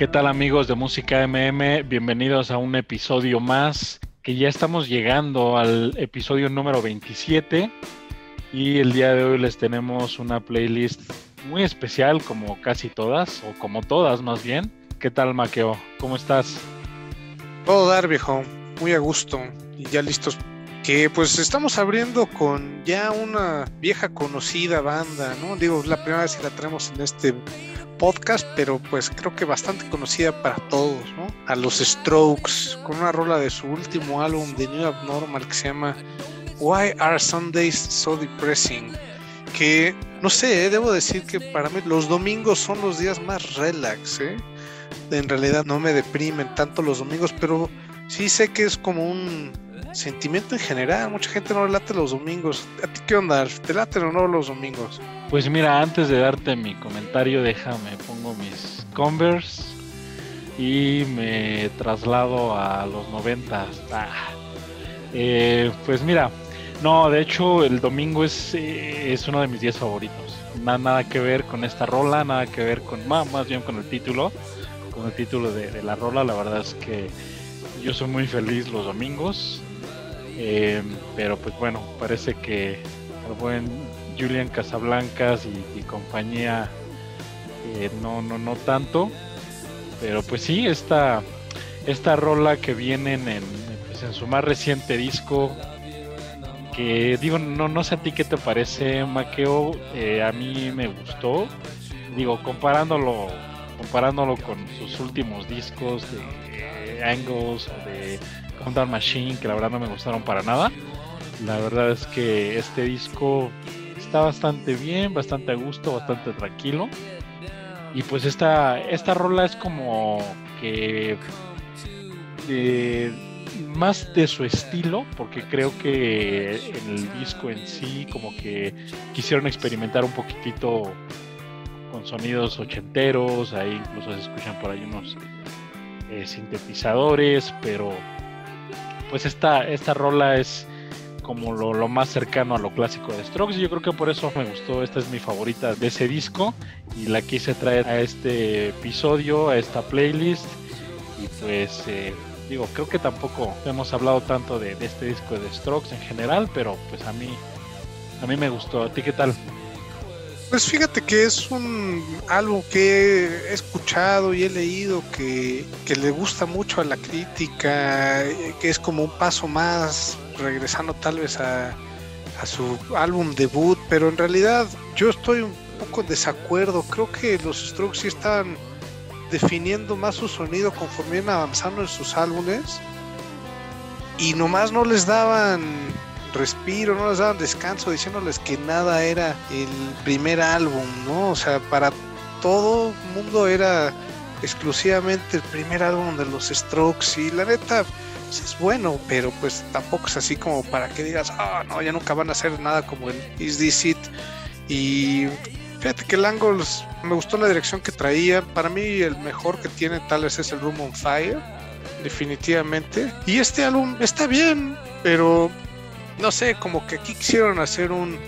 ¿Qué tal amigos de Música MM? Bienvenidos a un episodio más, que ya estamos llegando al episodio número 27 y el día de hoy les tenemos una playlist muy especial como casi todas, o como todas más bien. ¿Qué tal Maqueo? ¿Cómo estás? Todo dar viejo, muy a gusto y ya listos que pues estamos abriendo con ya una vieja conocida banda, ¿no? Digo, la primera vez que la tenemos en este podcast, pero pues creo que bastante conocida para todos, ¿no? A los Strokes, con una rola de su último álbum de New Abnormal que se llama Why Are Sundays So Depressing? Que no sé, ¿eh? debo decir que para mí los domingos son los días más relax, ¿eh? En realidad no me deprimen tanto los domingos, pero sí sé que es como un sentimiento en general. Mucha gente no late los domingos. ¿A ti qué onda? ¿Te late o no los domingos? Pues mira, antes de darte mi comentario, déjame, pongo mis Converse y me traslado a los 90. Ah. Eh, pues mira, no, de hecho el domingo es, eh, es uno de mis días favoritos. Nada, nada que ver con esta rola, nada que ver con, más, bien con el título, con el título de la rola. La verdad es que yo soy muy feliz los domingos. Eh, pero pues bueno, parece que el buen Julian Casablancas y, compañía eh, no, no, no tanto. Pero pues sí, esta, esta rola que vienen en, pues en su más reciente disco, que digo, no, no sé a ti qué te parece, Maqueo, eh, a mí me gustó. Digo, comparándolo, comparándolo con sus últimos discos de Angles o de Countdown Machine, que la verdad no me gustaron para nada. La verdad es que este disco está bastante bien, bastante a gusto, bastante tranquilo. Y pues esta, esta rola es como que más de su estilo, porque creo que en el disco en sí como que quisieron experimentar un poquitito con sonidos ochenteros, ahí incluso se escuchan por ahí unos eh, sintetizadores, pero pues esta, esta rola es como lo, más cercano a lo clásico de Strokes y yo creo que por eso me gustó, esta es mi favorita de ese disco y la quise traer a este episodio, a esta playlist y pues eh, digo, creo que tampoco hemos hablado tanto de, de, este disco de Strokes en general, pero pues a mí, a mí me gustó, ¿a ti qué tal? Pues fíjate que es un álbum que he escuchado y he leído que, le gusta mucho a la crítica, que es como un paso más, regresando tal vez a, su álbum debut, pero en realidad yo estoy un poco en desacuerdo. Creo que los Strokes sí están definiendo más su sonido conforme iban avanzando en sus álbumes y nomás no les daban respiro, no les daban descanso diciéndoles que nada era el primer álbum, ¿no? O sea, para todo mundo era exclusivamente el primer álbum de los Strokes y la neta pues, es bueno, pero pues tampoco es así como para que digas, ah, no, ya nunca van a hacer nada como el Is This It. Y fíjate que el Angles me gustó la dirección que traía. Para mí el mejor que tiene tal vez es el Room on Fire, definitivamente. Y este álbum está bien, pero no sé, como que aquí quisieron hacer un,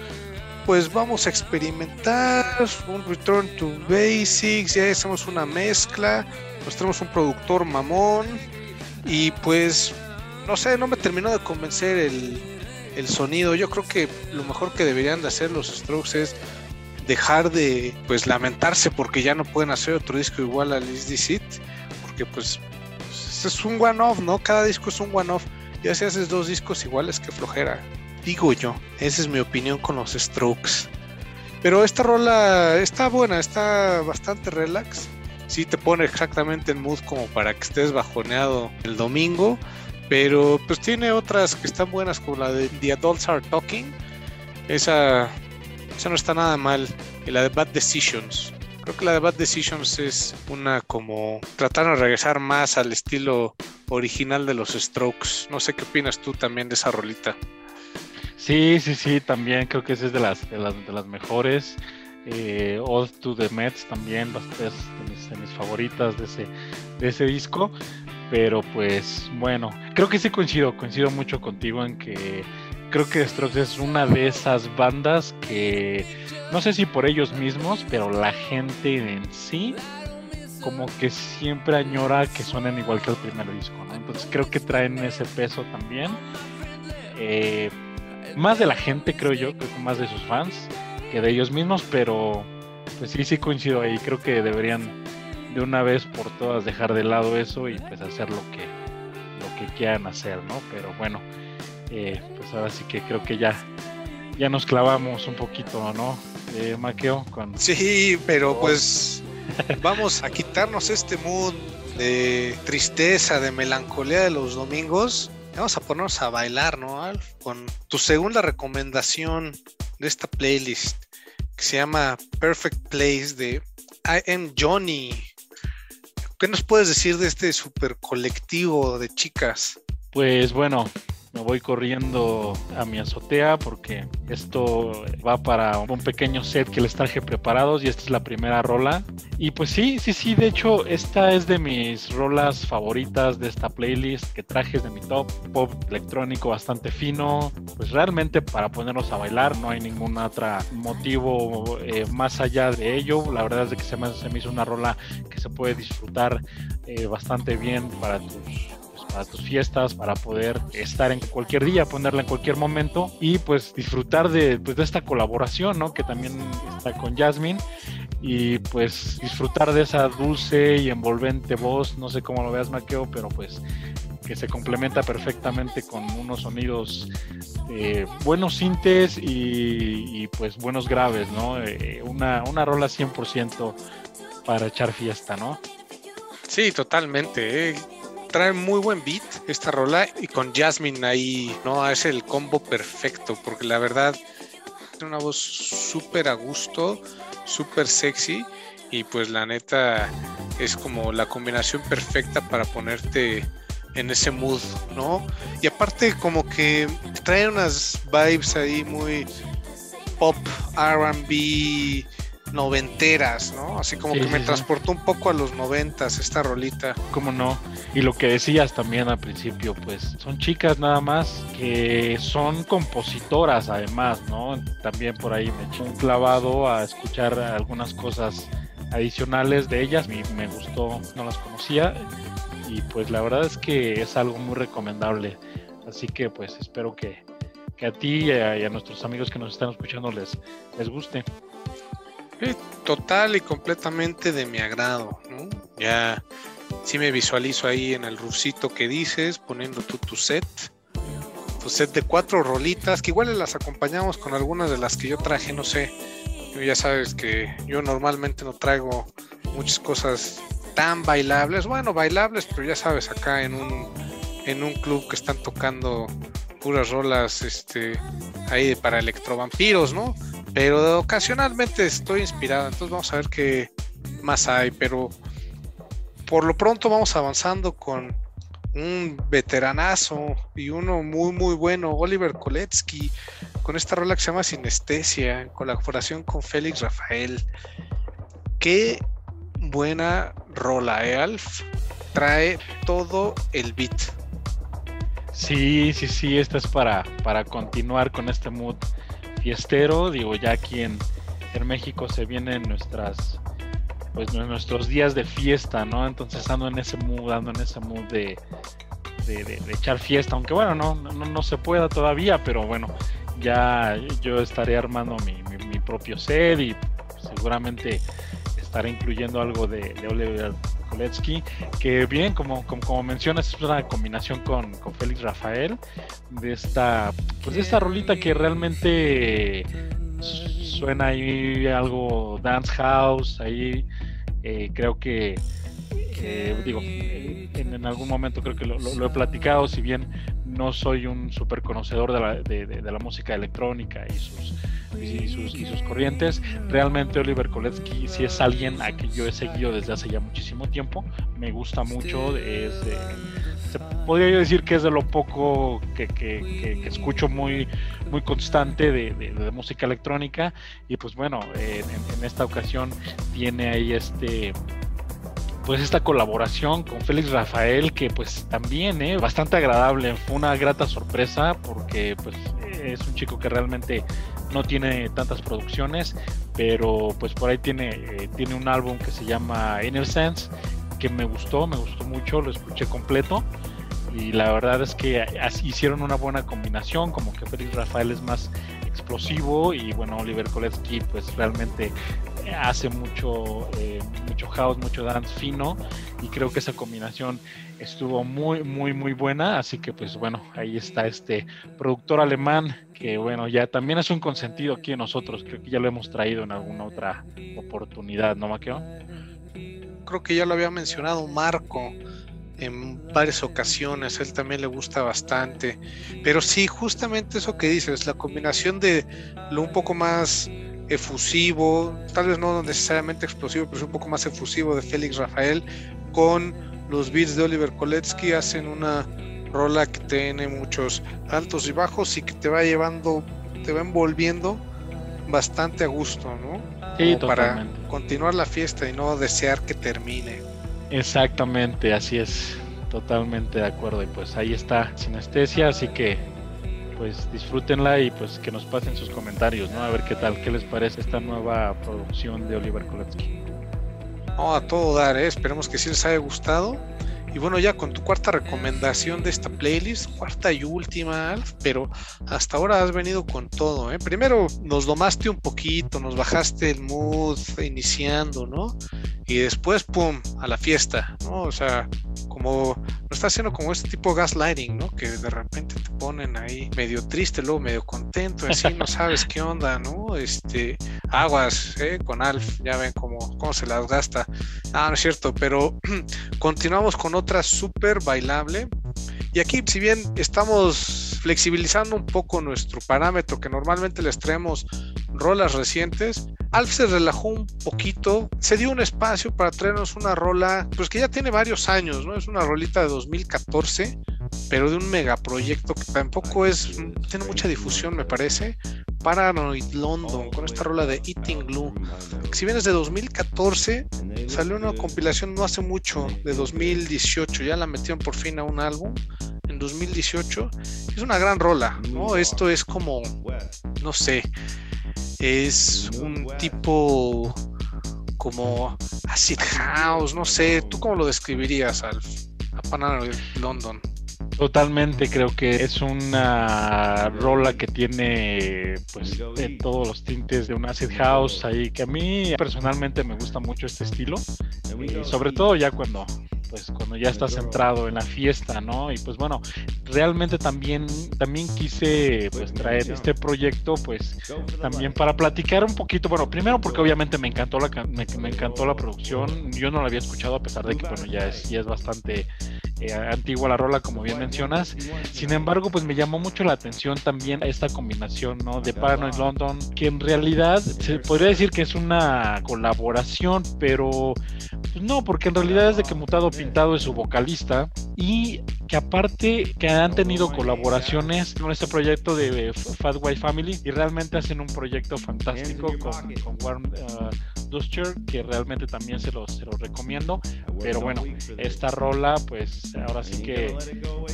pues vamos a experimentar, un return to basics, ya hacemos una mezcla, pues tenemos un productor mamón y pues, no sé, no me terminó de convencer el, el sonido. Yo creo que lo mejor que deberían de hacer los Strokes es dejar de pues lamentarse porque ya no pueden hacer otro disco igual a Liz porque pues, pues es un one-off, ¿no? Cada disco es un one-off ya si haces dos discos iguales, que flojera. Digo yo, esa es mi opinión con los Strokes. Pero esta rola está buena, está bastante relax. Sí te pone exactamente en mood como para que estés bajoneado el domingo. Pero pues tiene otras que están buenas como la de The Adults Are Talking. Esa, esa no está nada mal. Y la de Bad Decisions. Creo que la de Bad Decisions es una como tratar de regresar más al estilo original de los Strokes. No sé qué opinas tú también de esa rolita. Sí, sí, sí, también creo que esa es de las, de las, de las mejores. Eh, All to the Mets también, es de mis, favoritas de ese, de ese disco. Pero pues bueno, creo que sí coincido, coincido mucho contigo en que creo que Strokes es una de esas bandas que no sé si por ellos mismos, pero la gente en sí como que siempre añora que suenen igual que el primer disco, ¿no? Entonces creo que traen ese peso también. Eh, más de la gente, creo yo, creo que más de sus fans que de ellos mismos, pero pues sí, sí coincido ahí. Creo que deberían de una vez por todas dejar de lado eso y pues hacer lo que, lo que quieran hacer, ¿no? Pero bueno, eh, pues ahora sí que creo que ya, ya nos clavamos un poquito, ¿no? Eh, Maqueo, con... Sí, pero pues vamos a quitarnos este mood de tristeza, de melancolía de los domingos. Vamos a ponernos a bailar, ¿no, Alf? Con tu segunda recomendación de esta playlist que se llama Perfect Place de I Am Johnny. ¿Qué nos puedes decir de este super colectivo de chicas? Pues bueno, me voy corriendo a mi azotea porque esto va para un pequeño set que les traje preparados y esta es la primera rola. Y pues sí, sí, sí, de hecho esta es de mis rolas favoritas de esta playlist que traje de mi top, pop electrónico bastante fino, pues realmente para ponernos a bailar no hay ningún otro motivo eh, más allá de ello. La verdad es que se me, se me hizo una rola que se puede disfrutar eh, bastante bien para tus para tus fiestas, para poder estar en cualquier día, ponerla en cualquier momento y pues disfrutar de, pues, de esta colaboración, ¿no? Que también está con Jasmine y pues disfrutar de esa dulce y envolvente voz, no sé cómo lo veas Maqueo, pero pues que se complementa perfectamente con unos sonidos eh, buenos sintes y, pues buenos graves, ¿no? Eh, una, una rola 100% para echar fiesta, ¿no? Sí, totalmente. ¿eh? Trae muy buen beat esta rola y con Jasmine ahí, ¿no? Es el combo perfecto porque la verdad tiene una voz súper a gusto, súper sexy y pues la neta es como la combinación perfecta para ponerte en ese mood, ¿no? Y aparte como que trae unas vibes ahí muy pop, RB, noventeras, ¿no? Así como que me transportó un poco a los noventas esta rolita. ¿Cómo no? Y lo que decías también al principio, pues son chicas nada más que son compositoras además, ¿no? También por ahí me eché un clavado a escuchar algunas cosas adicionales de ellas, y me gustó, no las conocía y pues la verdad es que es algo muy recomendable. Así que pues espero que, que a ti y a, y a, nuestros amigos que nos están escuchando les, les guste total y completamente de mi agrado, ¿no? Ya sí me visualizo ahí en el rufcito que dices, poniendo tú tu set, tu set de cuatro rolitas, que igual las acompañamos con algunas de las que yo traje, no sé. ya sabes que yo normalmente no traigo muchas cosas tan bailables, bueno, bailables, pero ya sabes, acá en un, en un club que están tocando puras rolas este, ahí para electrovampiros, ¿no? Pero ocasionalmente estoy inspirado, entonces vamos a ver qué más hay. Pero por lo pronto vamos avanzando con un veteranazo y uno muy muy bueno, Oliver Koletsky, con esta rola que se llama Sinestesia, en colaboración con Félix Rafael. Qué buena rola, ¿eh, Alf? Trae todo el beat. Sí, sí, sí, esta es para, para continuar con este mood fiestero, digo, ya aquí en, México se vienen nuestras, pues nuestros días de fiesta, ¿no? Entonces ando en ese mood, ando en ese mood de, de, echar fiesta, aunque bueno, no, no, se pueda todavía, pero bueno, ya yo estaré armando mi, mi, propio set y seguramente estaré incluyendo algo de, de Oliver Koletsky, que bien, como, como, mencionas, es una combinación con, con Félix Rafael, de esta, pues de esta rolita que realmente suena ahí algo dance house, ahí eh, creo que, digo, en, algún momento creo que lo, he platicado, si bien no soy un súper conocedor de la, de, de la música electrónica y sus y sus, y sus corrientes. Realmente Oliver Koletsky si es alguien a quien yo he seguido desde hace ya muchísimo tiempo. Me gusta mucho. Es, se podría yo decir que es de lo poco que, que, escucho muy, muy constante de, de, música electrónica. Y pues bueno, en, esta ocasión tiene ahí este pues esta colaboración con Félix Rafael que pues también eh, bastante agradable. Fue una grata sorpresa porque pues es un chico que realmente no tiene tantas producciones pero pues por ahí tiene eh, tiene un álbum que se llama Inner Sense que me gustó me gustó mucho lo escuché completo. Y la verdad es que hicieron una buena combinación como que Félix Rafael es más explosivo y bueno Oliver Koletsky pues realmente hace mucho, eh, mucho house, mucho dance fino y creo que esa combinación estuvo muy, muy, muy buena. Así que pues bueno, ahí está este productor alemán que bueno, ya también es un consentido aquí en nosotros. Creo que ya lo hemos traído en alguna otra oportunidad, ¿no, Maqueo? Creo que ya lo había mencionado Marco en varias ocasiones, él también le gusta bastante. Pero sí, justamente eso que dices, la combinación de lo un poco más efusivo, tal vez no necesariamente explosivo, pero es un poco más efusivo de Félix Rafael, con los beats de Oliver Koletsky, hacen una rola que tiene muchos altos y bajos y que te va llevando, te va envolviendo bastante a gusto, ¿no? Sí, para continuar la fiesta y no desear que termine. Exactamente, así es, totalmente de acuerdo. Y pues ahí está Sinestesia, así que pues disfrútenla y pues que nos pasen sus comentarios, ¿no? A ver qué tal, qué les parece esta nueva producción de Oliver Koletsky. No, a todo dar, ¿eh? esperemos que sí les haya gustado. Y bueno, ya con tu cuarta recomendación de esta playlist, cuarta y última, Alf, pero hasta ahora has venido con todo, ¿eh? Primero nos domaste un poquito, nos bajaste el mood iniciando, ¿no? Y después, pum, a la fiesta, ¿no? O sea, como no está haciendo como este tipo de gaslighting, ¿no? Que de repente te ponen ahí medio triste, luego medio contento, así no sabes qué onda, ¿no? Este, aguas, ¿eh? Con Alf, ya ven cómo, cómo se las gasta. Ah, no es cierto, pero continuamos con otra súper bailable. Y aquí, si bien estamos flexibilizando un poco nuestro parámetro, que normalmente les traemos rolas recientes, Alf se relajó un poquito, se dio un espacio para traernos una rola, pues que ya tiene varios años, ¿no? Es una rolita de 2014, pero de un megaproyecto que tampoco es, tiene mucha difusión, me parece. Paranoid London, con esta rola de Eating Glue. Si bien es de 2014, salió una compilación no hace mucho, de 2018, ya la metieron por fin a un álbum en 2018. Es una gran rola, ¿no? Esto es como, no sé, es un tipo como acid house, no sé, ¿tú cómo lo describirías, Alf? A Paranoid London. Totalmente, creo que es una rola que tiene pues de todos los tintes de un acid house ahí que a mí personalmente me gusta mucho este estilo y sobre todo ya cuando pues cuando ya estás centrado en la fiesta, ¿no? Y pues bueno, realmente también, también quise pues traer este proyecto pues también para platicar un poquito, bueno, primero porque obviamente me encantó la, me, me encantó la producción, yo no la había escuchado a pesar de que bueno, ya es, ya es bastante eh, antigua la rola, como bien mencionas. Sin embargo, pues me llamó mucho la atención también esta combinación, ¿no? De Paranoid London, que en realidad se podría decir que es una colaboración, pero pues no, porque en realidad es de que Mutado Pintado es su vocalista y que aparte que han tenido colaboraciones con este proyecto de Fat White Family y realmente hacen un proyecto fantástico con, con Warren uh, Duster, que realmente también se los, se los recomiendo. Pero bueno, esta rola, pues ahora sí que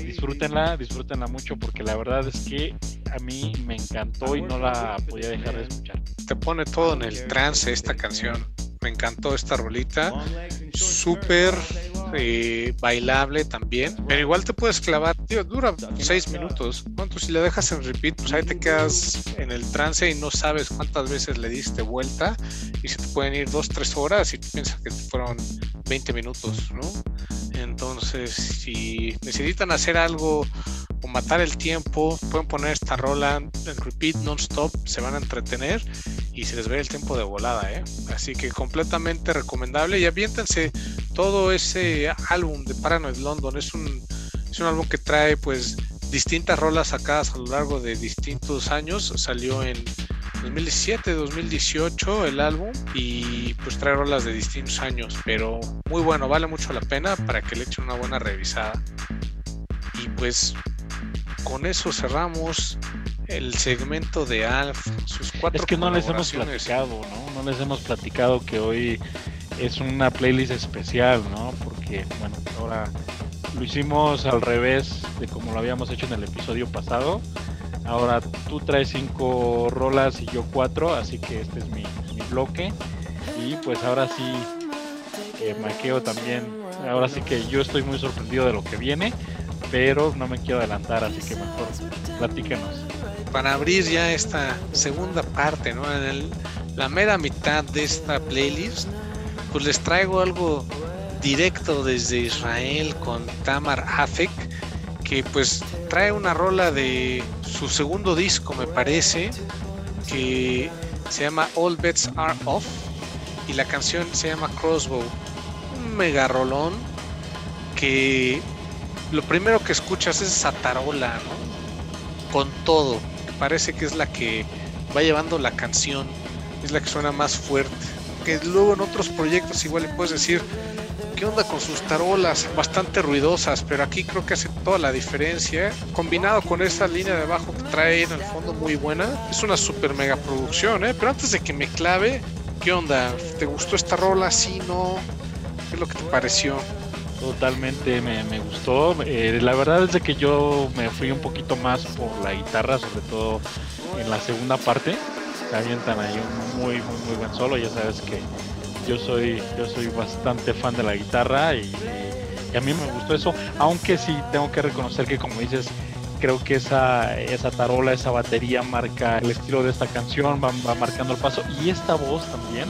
disfrútenla, disfrútenla mucho porque la verdad es que a mí me encantó y no la podía dejar de escuchar. Te pone todo en el trance esta canción. Me encantó esta rolita. Súper eh, bailable también. Pero igual te puedes clavar. Tío, dura seis minutos. ¿Cuánto? Si le dejas en repeat, pues ahí te quedas en el trance y no sabes cuántas veces le diste vuelta. Y se te pueden ir dos, tres horas y piensas que fueron 20 minutos, ¿no? Entonces, si necesitan hacer algo o matar el tiempo, pueden poner esta rola en repeat non-stop, se van a entretener y se les ve el tiempo de volada, ¿eh? Así que completamente recomendable y aviéntense todo ese álbum de Paranoid London. Es un, es un álbum que trae pues distintas rolas sacadas a lo largo de distintos años. Salió en 2017, 2018 el álbum y pues trae rolas de distintos años, pero muy bueno, vale mucho la pena para que le echen una buena revisada. Y pues con eso cerramos el segmento de Alf, sus cuatro Es que no les hemos platicado, ¿no? No les hemos platicado que hoy es una playlist especial, ¿no? Porque, bueno, ahora lo hicimos al revés de como lo habíamos hecho en el episodio pasado. Ahora tú traes cinco rolas y yo cuatro, así que este es mi, bloque. Y pues ahora sí, eh, maqueo también. Ahora sí que yo estoy muy sorprendido de lo que viene, pero no me quiero adelantar, así que mejor platíquenos. Para abrir ya esta segunda parte, ¿no? En la mera mitad de esta playlist, pues les traigo algo directo desde Israel con Tamar Afek, que pues trae una rola de su segundo disco, me parece, que se llama All Bets Are Off y la canción se llama Crossbow. Un mega rolón que lo primero que escuchas es esa tarola. Con todo. Parece que es la que va llevando la canción, es la que suena más fuerte. Que luego en otros proyectos igual le puedes decir, ¿qué onda con sus tarolas? Bastante ruidosas, pero aquí creo que hace toda la diferencia. Combinado con esa línea de abajo que trae en el fondo muy buena, es una super mega producción, ¿eh? Pero antes de que me clave, ¿qué onda? ¿Te gustó esta rola? ¿Sí, no? ¿Qué es lo que te pareció? Totalmente me, gustó. Eh, la verdad es de que yo me fui un poquito más por la guitarra, sobre todo en la segunda parte. Se avientan ahí un muy, muy, muy buen solo. Ya sabes que yo soy, yo soy bastante fan de la guitarra y, a mí me gustó eso, aunque sí tengo que reconocer que como dices, creo que esa, esa tarola, esa batería marca el estilo de esta canción, va, marcando el paso y esta voz también,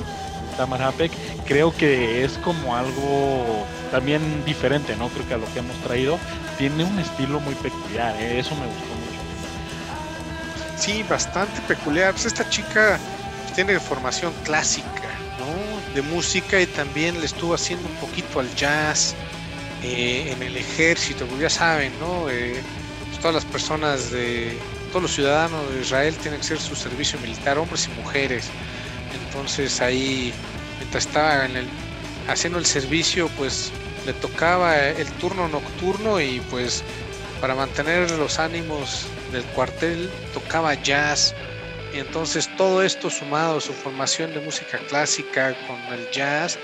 Tamar Hapek, creo que es como algo también diferente, ¿no? Creo que a lo que hemos traído tiene un estilo muy peculiar, ¿eh? eso me gustó mucho. Sí, bastante peculiar. Pues esta chica tiene formación clásica, de música y también le estuvo haciendo un poquito al jazz eh, en el ejército, pues ya saben, ¿no? Eh, pues todas las personas de, todos los ciudadanos de Israel tienen que hacer su servicio militar, hombres y mujeres. Entonces ahí, mientras estaba en el, haciendo el servicio, pues le tocaba el turno nocturno y pues para mantener los ánimos del cuartel tocaba jazz, y entonces todo esto sumado a su formación de música clásica con el jazz,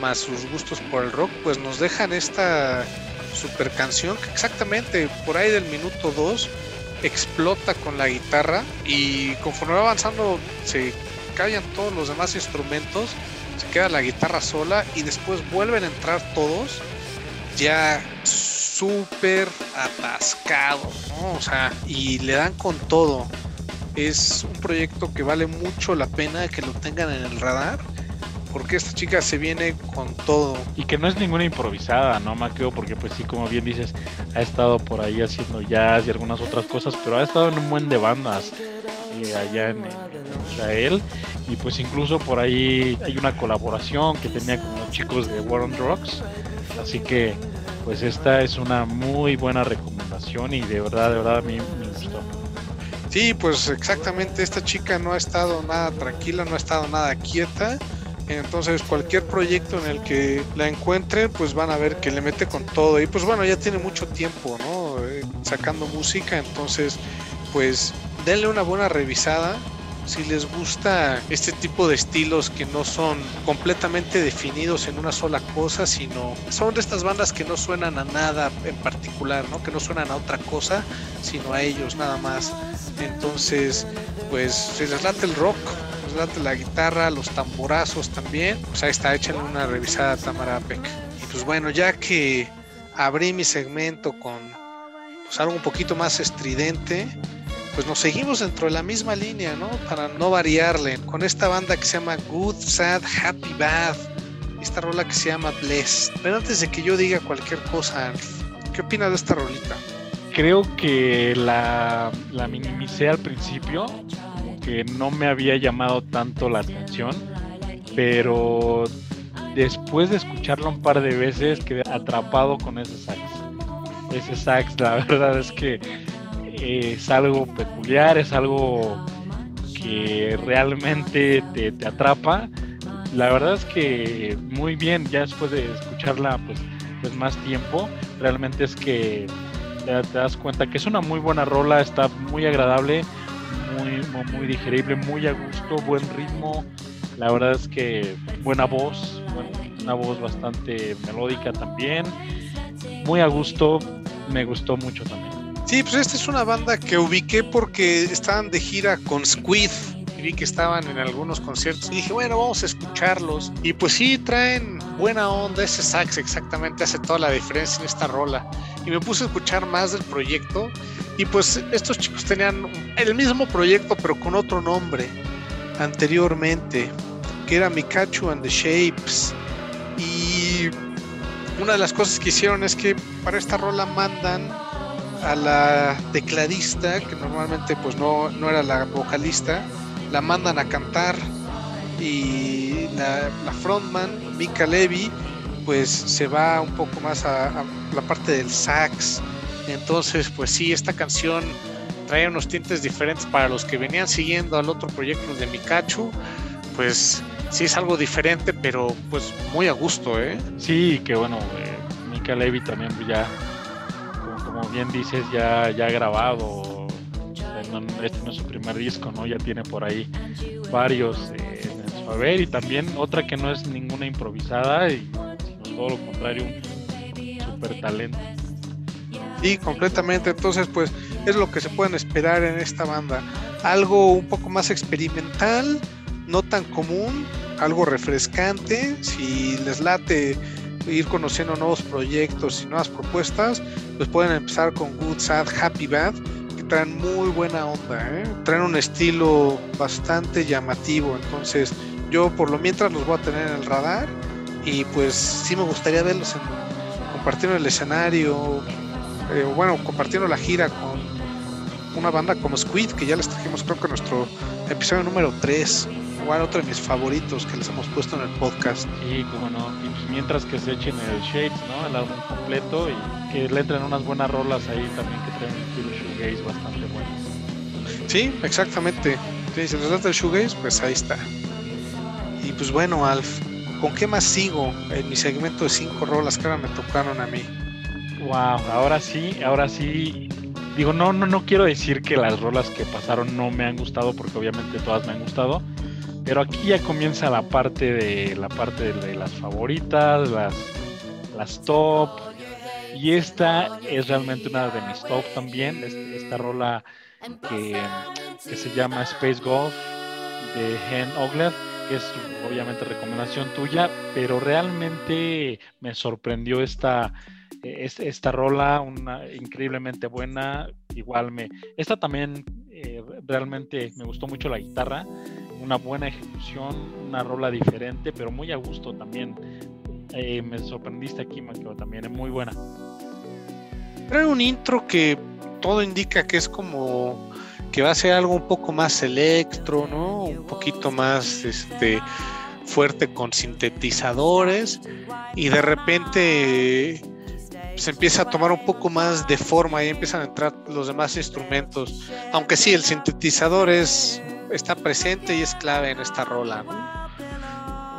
más sus gustos por el rock, pues nos dejan esta super canción que exactamente por ahí del minuto 2 explota con la guitarra y conforme va avanzando se callan todos los demás instrumentos, se queda la guitarra sola y después vuelven a entrar todos ya súper atascado, O sea, y le dan con todo es un proyecto que vale mucho la pena que lo tengan en el radar porque esta chica se viene con todo. Y que no es ninguna improvisada, ¿no, Maqueo? Porque pues sí, como bien dices, ha estado por ahí haciendo jazz y algunas otras cosas, pero ha estado en un buen de bandas eh, allá en, Israel. Y pues incluso por ahí hay una colaboración que tenía con los chicos de War on Drugs. Así que pues esta es una muy buena recomendación y de verdad, de verdad a mí me gustó. Sí, pues exactamente, esta chica no ha estado nada tranquila, no ha estado nada quieta. Entonces cualquier proyecto en el que la encuentren, pues van a ver que le mete con todo. Y pues bueno, ya tiene mucho tiempo, ¿no? Eh, sacando música, entonces pues denle una buena revisada si les gusta este tipo de estilos que no son completamente definidos en una sola cosa, sino son de estas bandas que no suenan a nada en particular, ¿no? Que no suenan a otra cosa, sino a ellos nada más. Entonces, pues si les late el rock, les late la guitarra, los tamborazos también, pues ahí está, échenle una revisada a Tamara Peck. Y pues bueno, ya que abrí mi segmento con pues, algo un poquito más estridente, pues nos seguimos dentro de la misma línea, ¿no? Para no variarle, con esta banda que se llama Good, Sad, Happy, Bad, esta rola que se llama Blessed. Pero antes de que yo diga cualquier cosa, ¿qué opinas de esta rolita? Creo que la, minimicé al principio, que no me había llamado tanto la atención, pero después de escucharlo un par de veces quedé atrapado con ese sax. Ese sax, la verdad es que es algo peculiar, es algo que realmente te, atrapa. La verdad es que muy bien, ya después de escucharla pues, pues más tiempo, realmente es que te, das cuenta que es una muy buena rola, está muy agradable, muy, muy digerible, muy a gusto, buen ritmo. La verdad es que buena voz, una voz bastante melódica también, muy a gusto, me gustó mucho también. Sí, pues esta es una banda que ubiqué porque estaban de gira con Squid. Vi que estaban en algunos conciertos y dije, bueno, vamos a escucharlos. Y pues sí, traen buena onda. Ese sax exactamente hace toda la diferencia en esta rola. Y me puse a escuchar más del proyecto. Y pues estos chicos tenían el mismo proyecto, pero con otro nombre anteriormente, que era Mikachu and the Shapes. Y una de las cosas que hicieron es que para esta rola mandan a la tecladista, que normalmente pues no, no era la vocalista, la mandan a cantar y la, frontman, Mika Levy, pues se va un poco más a, la parte del sax. Entonces, pues sí, esta canción trae unos tintes diferentes para los que venían siguiendo al otro proyecto de Mikachu, pues sí es algo diferente, pero pues muy a gusto, ¿eh? Sí, que bueno, eh, Mika Levy también ya como bien dices, ya, ya grabado. este no es su primer disco, ¿no? Ya tiene por ahí varios eh, en su haber y también otra que no es ninguna improvisada y sino todo lo contrario, un super talento. Sí, completamente. Entonces, pues es lo que se pueden esperar en esta banda. Algo un poco más experimental, no tan común, algo refrescante. Si les late ir conociendo nuevos proyectos y nuevas propuestas, pues pueden empezar con Good Sad Happy Bad, que traen muy buena onda, ¿eh? traen un estilo bastante llamativo, entonces yo por lo mientras los voy a tener en el radar y pues sí me gustaría verlos compartiendo el escenario, eh, bueno, compartiendo la gira con una banda como Squid, que ya les trajimos creo que nuestro episodio número 3 igual otro de mis favoritos que les hemos puesto en el podcast. Sí, como no. Y pues mientras que se echen el Shades, ¿no? El álbum completo y que le entren unas buenas rolas ahí también que traen un estilo shoegaze bastante buenas. Sí, exactamente. si les trata el shoegaze, pues ahí está. Y pues bueno, Alf, ¿con qué más sigo en mi segmento de cinco rolas que ahora me tocaron a mí? Wow, ahora sí, ahora sí. Digo, no, no, no quiero decir que las rolas que pasaron no me han gustado, porque obviamente todas me han gustado pero aquí ya comienza la parte de la parte de, las favoritas, las, las top. Y esta es realmente una de mis top también. Esta, rola que, se llama Space Golf de Hen Ogler, que es obviamente recomendación tuya, pero realmente me sorprendió esta, esta rola, una increíblemente buena. Igual me. Esta también eh, realmente me gustó mucho la guitarra una buena ejecución, una rola diferente, pero muy a gusto también. Eh, me sorprendiste aquí, Maquio, también es muy buena. Trae un intro que todo indica que es como que va a ser algo un poco más electro, ¿no? Un poquito más este fuerte con sintetizadores y de repente se empieza a tomar un poco más de forma y empiezan a entrar los demás instrumentos. Aunque sí, el sintetizador es está presente y es clave en esta rola,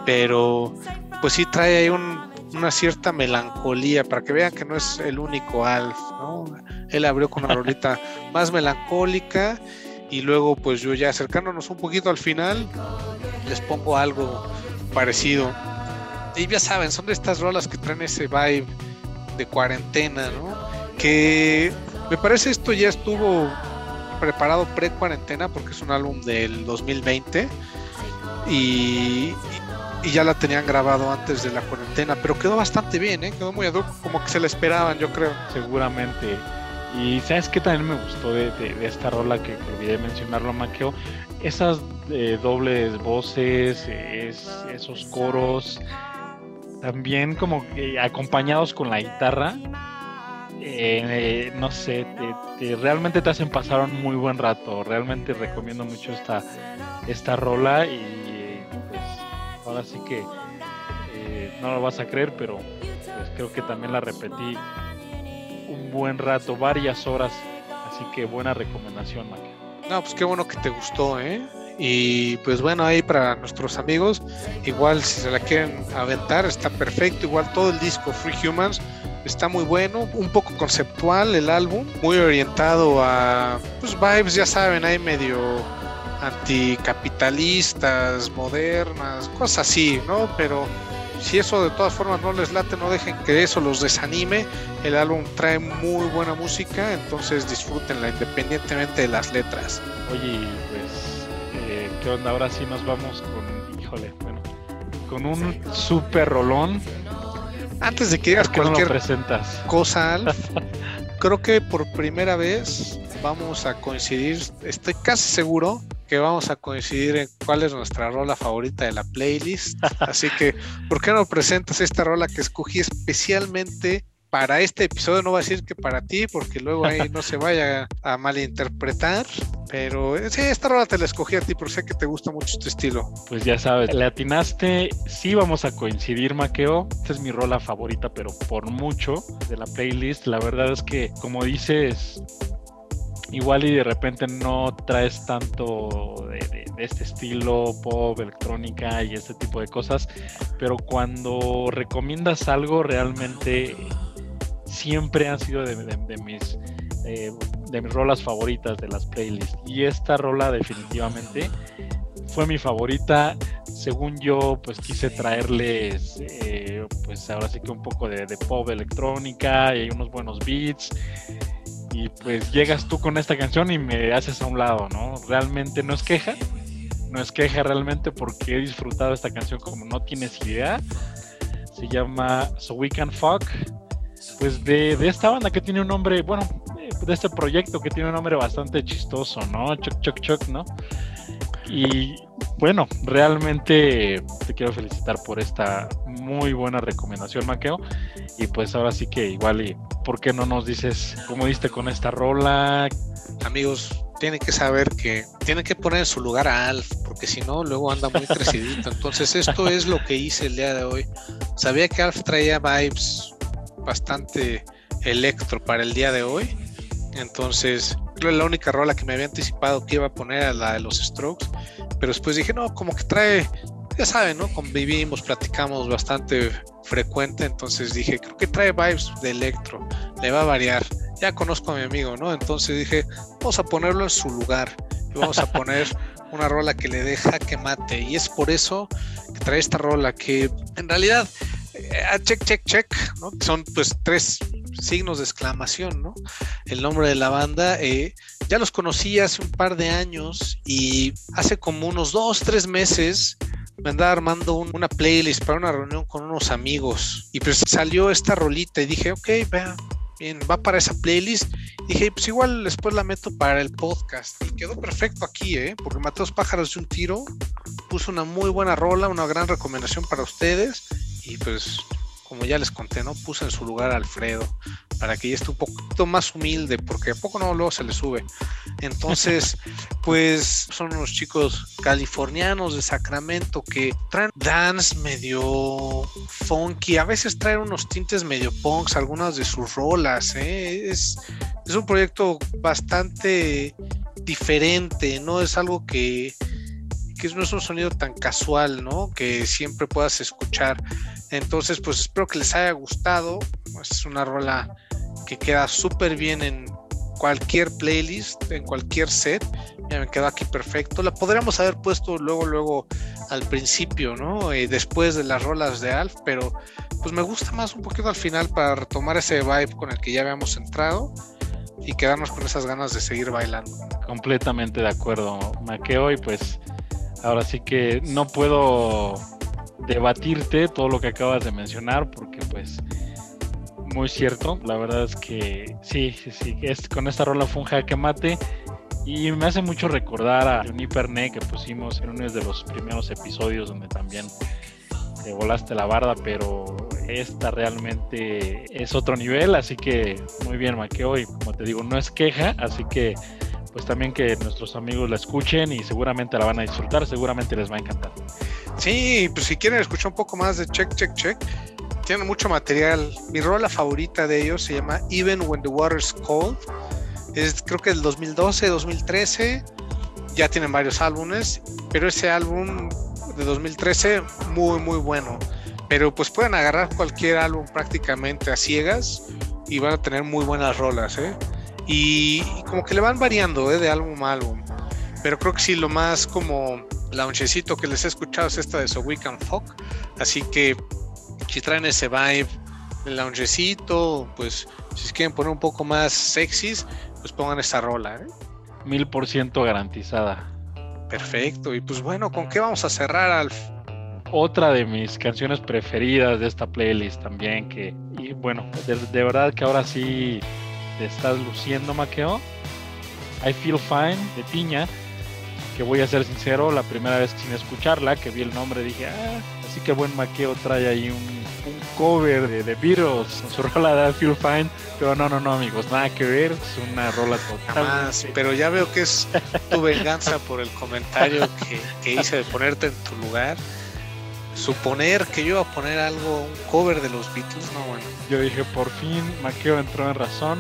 Pero pues sí trae ahí una cierta melancolía para que vean que no es el único Alf, ¿no? Él abrió con una rolita más melancólica y luego pues yo ya acercándonos un poquito al final les pongo algo parecido. Y ya saben, son de estas rolas que traen ese vibe de cuarentena, ¿no? Que me parece esto ya estuvo preparado pre-cuarentena porque es un álbum del 2020 y, y, ya la tenían grabado antes de la cuarentena, pero quedó bastante bien, ¿eh? quedó muy adulto, como que se la esperaban, yo creo. Seguramente. Y sabes que también me gustó de, esta rola que, olvidé mencionarlo, Maqueo, esas eh, dobles voces, esos coros, también como que acompañados con la guitarra, eh, no sé, realmente te hacen pasar un muy buen rato. Realmente recomiendo mucho esta, esta rola y pues ahora sí que eh, no lo vas a creer, pero pues creo que también la repetí un buen rato, varias horas. Así que buena recomendación, Mac. No, pues qué bueno que te gustó, ¿eh? Y pues bueno, ahí para nuestros amigos, igual si se la quieren aventar, está perfecto. Igual todo el disco Free Humans Está muy bueno, un poco conceptual el álbum, muy orientado a pues vibes, ya saben, hay medio anticapitalistas, modernas, cosas así, ¿no? Pero si eso de todas formas no les late, no dejen que eso los desanime. El álbum trae muy buena música, entonces disfrútenla independientemente de las letras. Oye, pues, eh, ¿qué onda? Ahora sí nos vamos con, híjole, bueno, con un super rolón. Antes de que digas cualquier presentas? cosa, Alf, creo que por primera vez vamos a coincidir, estoy casi seguro que vamos a coincidir en cuál es nuestra rola favorita de la playlist. Así que, ¿por qué no presentas esta rola que escogí especialmente para este episodio? No voy a decir que para ti, porque luego ahí no se vaya a malinterpretar. Pero sí, esta rola te la escogí a ti porque sé que te gusta mucho este estilo. Pues ya sabes, le atinaste, sí vamos a coincidir, Maqueo. Esta es mi rola favorita, pero por mucho de la playlist. La verdad es que, como dices, igual y de repente no traes tanto de, este estilo pop, electrónica y este tipo de cosas, pero cuando recomiendas algo realmente siempre han sido de, mis eh, de mis rolas favoritas de las playlists y esta rola definitivamente fue mi favorita según yo pues quise traerles eh, pues ahora sí que un poco de, de pop electrónica y unos buenos beats y pues llegas tú con esta canción y me haces a un lado, ¿no? Realmente no es queja, no es queja realmente porque he disfrutado esta canción como no tienes idea. Se llama So We Can Fuck. Pues de, de esta banda que tiene un nombre, bueno, de este proyecto que tiene un nombre bastante chistoso, ¿no? Chuck Chuck Chuck, ¿no? Y bueno, realmente te quiero felicitar por esta muy buena recomendación, Maqueo. Y pues ahora sí que igual, y ¿por qué no nos dices cómo diste con esta rola? Amigos, tienen que saber que tienen que poner en su lugar a Alf, porque si no, luego anda muy crecidito. Entonces, esto es lo que hice el día de hoy. Sabía que Alf traía vibes bastante electro para el día de hoy. Entonces, la única rola que me había anticipado que iba a poner era la de los Strokes, pero después dije, no, como que trae, ya saben, ¿no? Convivimos, platicamos bastante frecuente, entonces dije, creo que trae vibes de electro, le va a variar. Ya conozco a mi amigo, ¿no? Entonces dije, vamos a ponerlo en su lugar y vamos a poner una rola que le deja que mate. Y es por eso que trae esta rola que en realidad, eh, check, check, check, ¿no? Son pues tres signos de exclamación, ¿no? El nombre de la banda. Eh, ya los conocí hace un par de años y hace como unos dos, tres meses me andaba armando una playlist para una reunión con unos amigos y pues salió esta rolita y dije, ok, vea, bien, va para esa playlist. dije, pues igual después la meto para el podcast. Y quedó perfecto aquí, ¿eh? Porque maté dos pájaros de un tiro, puso una muy buena rola, una gran recomendación para ustedes y pues como ya les conté, ¿no? Puse en su lugar a Alfredo para que ya esté un poquito más humilde, porque a poco no luego se le sube. Entonces, pues son unos chicos californianos de Sacramento que traen dance medio funky, a veces traen unos tintes medio punks, algunas de sus rolas, ¿eh? es, es un proyecto bastante diferente, no es algo que que no es un sonido tan casual, ¿no? Que siempre puedas escuchar. Entonces, pues espero que les haya gustado. Es una rola que queda súper bien en cualquier playlist, en cualquier set. Ya me quedó aquí perfecto. La podríamos haber puesto luego, luego al principio, ¿no? Eh, después de las rolas de Alf, pero pues me gusta más un poquito al final para retomar ese vibe con el que ya habíamos entrado y quedarnos con esas ganas de seguir bailando. Completamente de acuerdo, Maqueo, y pues ahora sí que no puedo debatirte todo lo que acabas de mencionar porque pues muy cierto, la verdad es que sí, sí, sí, es, con esta rola fue un jaque mate y me hace mucho recordar a Uniperné que pusimos en uno de los primeros episodios donde también te volaste la barda, pero esta realmente es otro nivel, así que muy bien Maqueo y como te digo, no es queja, así que pues también que nuestros amigos la escuchen y seguramente la van a disfrutar, seguramente les va a encantar. Sí, pues si quieren escuchar un poco más de Check, Check, Check, tienen mucho material. Mi rola favorita de ellos se llama Even When the Water's Cold. Es creo que del 2012, 2013. Ya tienen varios álbumes, pero ese álbum de 2013 muy muy bueno. Pero pues pueden agarrar cualquier álbum prácticamente a ciegas y van a tener muy buenas rolas, ¿eh? Y, como que le van variando ¿eh? de álbum a álbum. Pero creo que sí, lo más como launchecito que les he escuchado es esta de So We Can Fuck. Así que si traen ese vibe el loungecito, pues si quieren poner un poco más sexys, pues pongan esa rola. ¿eh? Mil por ciento garantizada. Perfecto. Y pues bueno, ¿con qué vamos a cerrar, Alf? Otra de mis canciones preferidas de esta playlist también, que, y bueno, de, verdad que ahora sí te estás luciendo, Maqueo. I Feel Fine de Tiña, que voy a ser sincero, la primera vez sin escucharla, que vi el nombre, dije, ah, así que buen Maqueo trae ahí un un cover de The Beatles con su rola de I Feel Fine, pero no, no, no, amigos, nada que ver, es una rola total. pero ya veo que es tu venganza por el comentario que, hice de ponerte en tu lugar. Suponer que yo iba a poner algo, un cover de los Beatles, no, bueno. Yo dije, por fin, Maqueo entró en razón,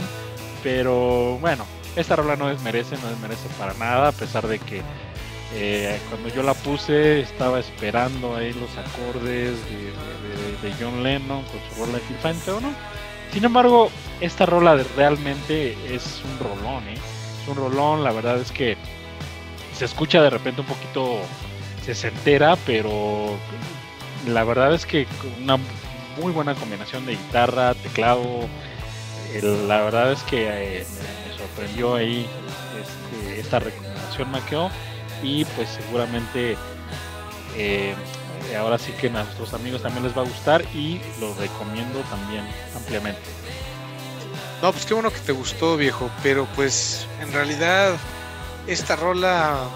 pero bueno, esta rola no desmerece, no desmerece para nada, a pesar de que eh, cuando yo la puse estaba esperando ahí los acordes de, John Lennon con su rola de Phil no. Sin embargo, esta rola realmente es un rolón, ¿eh? Es un rolón, la verdad es que se escucha de repente un poquito se entera, pero la verdad es que una muy buena combinación de guitarra, teclado. La verdad es que eh, me, sorprendió ahí este, esta recomendación, Maqueo y pues seguramente eh, ahora sí que a nuestros amigos también les va a gustar y lo recomiendo también ampliamente. No, pues qué bueno que te gustó, viejo, pero pues en realidad esta rola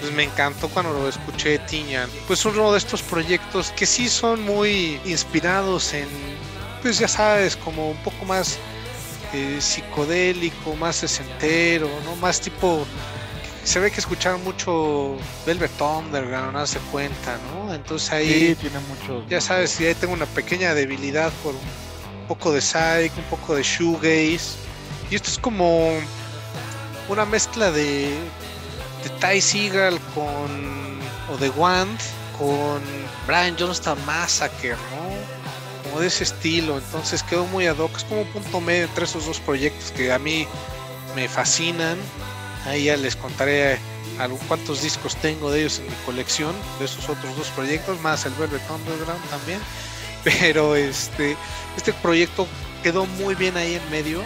pues me encantó cuando lo escuché Tiñan. Pues uno de estos proyectos que sí son muy inspirados en, pues ya sabes, como un poco más eh, psicodélico, más sesentero, ¿no? Más tipo se ve que escucharon mucho Velvet Underground, no se cuenta, ¿no? Entonces ahí. tiene mucho. Ya sabes, y ahí tengo una pequeña debilidad por un poco de psych, un poco de shoegaze. Y esto es como una mezcla de, de Ty Seagal con. o de Wand con Brian Johnston Massacre. De ese estilo. Entonces quedó muy ad hoc. Es como un punto medio entre esos dos proyectos que a mí me fascinan Ahí ya les contaré cuántos discos tengo de ellos en mi colección, de esos otros dos proyectos, más el Velvet Underground también. Pero este, este proyecto quedó muy bien ahí en medio.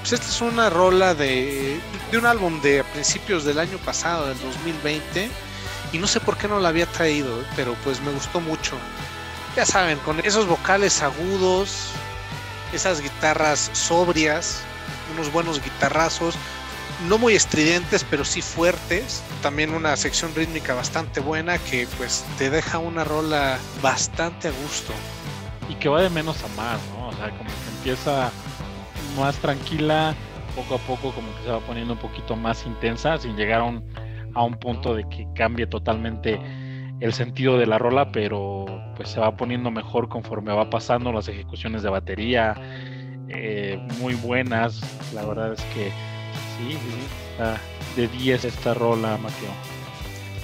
Pues esta es una rola de, de un álbum de principios del año pasado, del 2020. Y no sé por qué no la había traído, pero pues me gustó mucho. Ya saben, con esos vocales agudos, esas guitarras sobrias, unos buenos guitarrazos, no muy estridentes, pero sí fuertes. También una sección rítmica bastante buena que pues te deja una rola bastante a gusto. Y que va de menos a más, ¿no? O sea, como que empieza más tranquila, poco a poco como que se va poniendo un poquito más intensa, sin llegar a un, a un punto de que cambie totalmente el sentido de la rola, pero pues se va poniendo mejor conforme va pasando las ejecuciones de batería, eh, muy buenas, la verdad es que Sí, sí, de 10 esta rola, Mateo.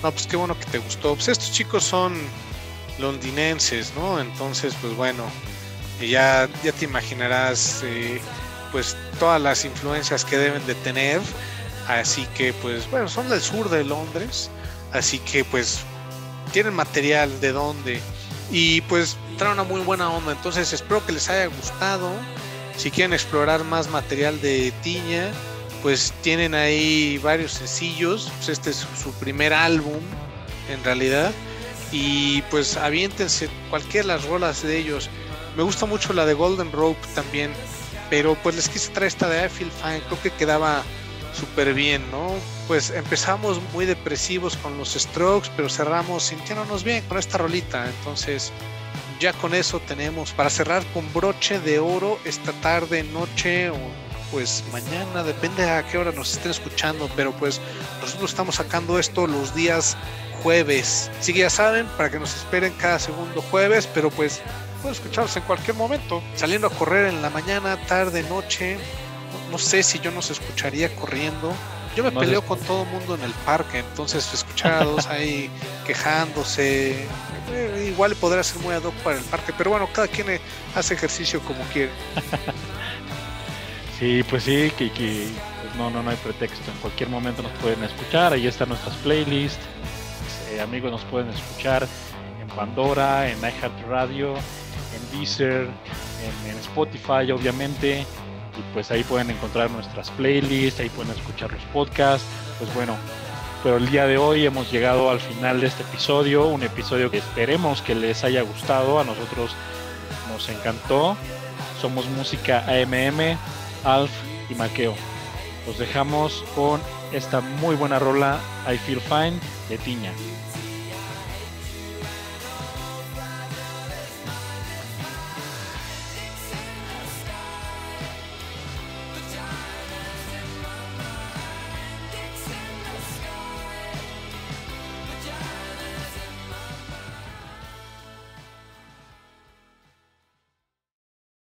No, pues qué bueno que te gustó. Pues estos chicos son londinenses, ¿no? Entonces, pues bueno, ya, ya te imaginarás, eh, pues todas las influencias que deben de tener. Así que, pues bueno, son del sur de Londres. Así que, pues, tienen material de dónde. Y pues traen una muy buena onda. Entonces, espero que les haya gustado. Si quieren explorar más material de Tiña, pues tienen ahí varios sencillos. Pues este es su primer álbum, en realidad. Y pues aviéntense cualquiera de las rolas de ellos. Me gusta mucho la de Golden Rope también. Pero pues les quise traer esta de I Feel Fine. Creo que quedaba súper bien, ¿no? Pues empezamos muy depresivos con los Strokes, pero cerramos sintiéndonos bien con esta rolita. Entonces, ya con eso tenemos para cerrar con broche de oro esta tarde, noche o pues mañana, depende a qué hora nos estén escuchando, pero pues nosotros estamos sacando esto los días jueves. Así que ya saben, para que nos esperen cada segundo jueves, pero pues pueden escucharlos en cualquier momento, saliendo a correr en la mañana, tarde, noche. No, sé si yo nos escucharía corriendo. Yo me peleo con todo el mundo en el parque, entonces escuchar a dos ahí quejándose, eh, igual podría ser muy ad hoc para el parque, pero bueno, cada quien hace ejercicio como quiere. Sí, pues sí, que, pues no, no, no hay pretexto. En cualquier momento nos pueden escuchar. Ahí están nuestras playlists. Eh, amigos, nos pueden escuchar en Pandora, en iHeartRadio en Deezer, en, en Spotify obviamente, y pues ahí pueden encontrar nuestras playlists, ahí pueden escuchar los podcasts, pues bueno, pero el día de hoy hemos llegado al final de este episodio, un episodio que esperemos que les haya gustado, a nosotros nos encantó. Somos música AMM, Alf y Maqueo. Los dejamos con esta muy buena rola I Feel Fine de Tiña.